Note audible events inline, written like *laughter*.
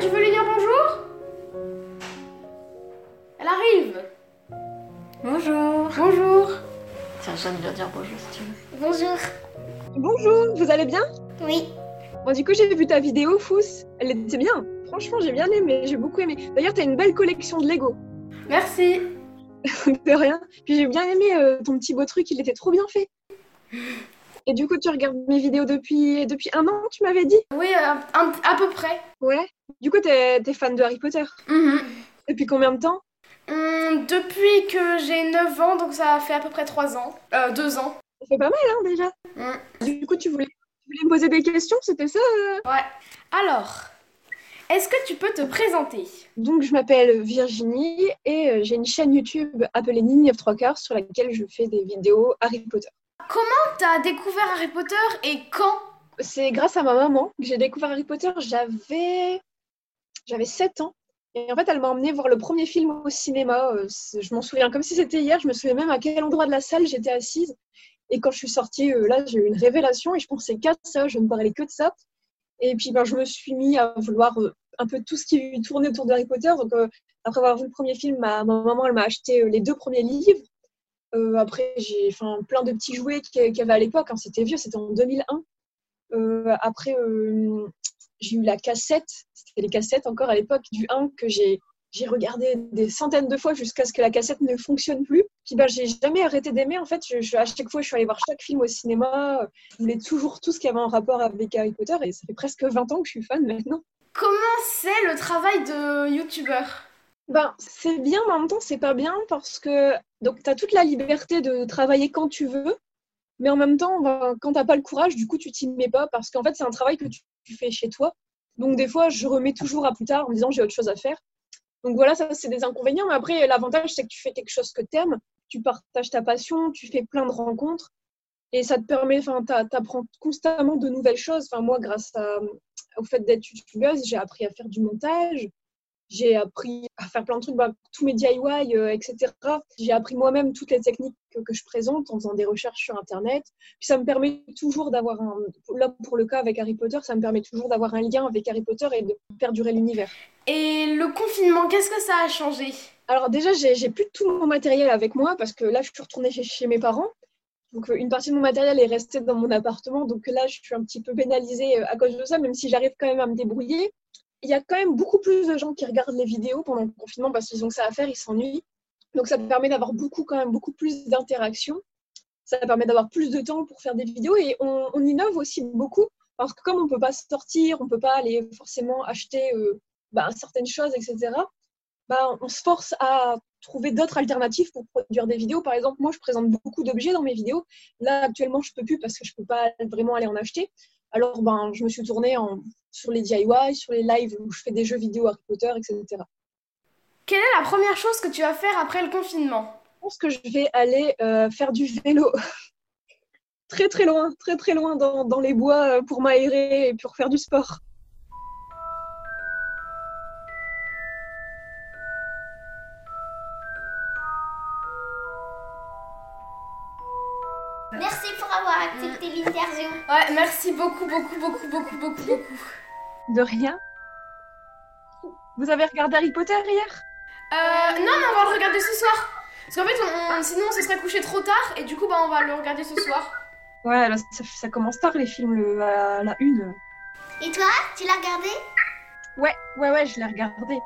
Tu veux lui dire bonjour? Elle arrive Bonjour Bonjour Tiens, Jeanne vient dire bonjour si tu veux. Bonjour Bonjour, vous allez bien? Oui. Bon, du coup, j'ai vu ta vidéo, Fous. Elle était bien. Franchement, j'ai bien aimé, j'ai beaucoup aimé. D'ailleurs, t'as une belle collection de Lego. Merci *laughs* De rien. Puis j'ai bien aimé euh, ton petit beau truc, il était trop bien fait. Et du coup, tu regardes mes vidéos depuis, depuis un an, tu m'avais dit? Oui, euh, un- à peu près. Ouais. Du coup, t'es es fan de Harry Potter? Mhm. Depuis combien de temps? Hum, depuis que j'ai 9 ans, donc ça fait à peu près 3 ans. Euh, 2 ans. Ça fait pas mal, hein, déjà. Mm. Du coup, tu voulais, tu voulais me poser des questions, c'était ça euh? Alors, est-ce que tu peux te présenter? Donc, je m'appelle Virginie et euh, j'ai une chaîne YouTube appelée Nini of 3 quarts sur laquelle je fais des vidéos Harry Potter. T'as découvert Harry Potter et quand? C'est grâce à ma maman que j'ai découvert Harry Potter. J'avais j'avais 7 ans. Et en fait, elle m'a emmené voir le premier film au cinéma. Euh, Je m'en souviens comme si c'était hier. Je me souviens même à quel endroit de la salle j'étais assise. Et quand je suis sortie, euh, là, j'ai eu une révélation et je pensais qu'à ça. Je ne parlais que de ça. Et puis, ben, je me suis mis à vouloir euh, un peu tout ce qui tournait autour de Harry Potter. Donc, après avoir vu le premier film, ma, ma maman, elle m'a acheté les deux premiers livres. Euh, après, j'ai plein de petits jouets qu'il y avait à l'époque. hein. C'était vieux, c'était en 2001. Euh, après, euh, j'ai eu la cassette. C'était les cassettes encore à l'époque du 1 que j'ai j'ai regardé des centaines de fois jusqu'à ce que la cassette ne fonctionne plus. Puis ben, j'ai jamais arrêté d'aimer. En fait, je, je- à chaque fois, je suis allée voir chaque film au cinéma. Je voulais toujours tout ce qui avait un rapport avec Harry Potter. Et ça fait presque 20 ans que je suis fan maintenant. Comment c'est le travail de youtubeur? Ben, c'est bien, mais en même temps, c'est pas bien parce que donc tu as toute la liberté de travailler quand tu veux, mais en même temps, ben, quand t'as pas le courage, du coup, tu t'y mets pas parce qu'en fait, c'est un travail que tu, tu fais chez toi. Donc, des fois, je remets toujours à plus tard en disant j'ai autre chose à faire. Donc, voilà, ça, c'est des inconvénients, mais après, l'avantage, c'est que tu fais quelque chose que t'aimes, tu partages ta passion, tu fais plein de rencontres et ça te permet, enfin, t'a- t'apprends constamment de nouvelles choses. Enfin, moi, grâce au fait d'être youtubeuse, j'ai appris à faire du montage, j'ai appris à faire plein de trucs, bah, tous mes DIY, euh, etc. J'ai appris moi-même toutes les techniques que, que je présente en faisant des recherches sur Internet. Puis ça me permet toujours d'avoir un... Là, pour le cas avec Harry Potter, ça me permet toujours d'avoir un lien avec Harry Potter et de perdurer l'univers. Et le confinement, qu'est-ce que ça a changé? Alors déjà, j'ai plus tout mon matériel avec moi parce que là, je suis retournée chez, chez mes parents. Donc euh, une partie de mon matériel est restée dans mon appartement. Donc là, je suis un petit peu pénalisée euh, à cause de ça, même si j'arrive quand même à me débrouiller. Il y a quand même beaucoup plus de gens qui regardent les vidéos pendant le confinement parce qu'ils ont ça à faire, ils s'ennuient. Donc ça me permet d'avoir beaucoup quand même beaucoup plus d'interactions. Ça permet d'avoir plus de temps pour faire des vidéos et on, innove aussi beaucoup parce que comme on peut pas sortir, on peut pas aller forcément acheter euh, bah, certaines choses, etc. Bah, on se force à trouver d'autres alternatives pour produire des vidéos. Par exemple, moi, je présente beaucoup d'objets dans mes vidéos. Là, actuellement, je peux plus parce que je peux pas vraiment aller en acheter. Alors, ben, je me suis tournée en, sur les DIY, sur les lives où je fais des jeux vidéo Harry Potter, etc. Je Quelle est la première chose que tu vas faire après le confinement? Pense que je vais aller euh, faire du vélo *laughs* très très loin, très très loin dans, dans les bois euh, pour m'aérer et pour faire du sport. Merci pour avoir accepté l'interview. Ouais, merci beaucoup, beaucoup, beaucoup, beaucoup, beaucoup, beaucoup. De rien. Vous avez regardé Harry Potter hier? Euh, non, mais on va le regarder ce soir. Parce qu'en fait, on- on- sinon, on se serait couché trop tard et du coup, bah, on va le regarder ce soir. Ouais, là, ça, ça commence tard les films, le- à la une. Et toi, tu l'as regardé? Ouais, ouais, ouais, je l'ai regardé.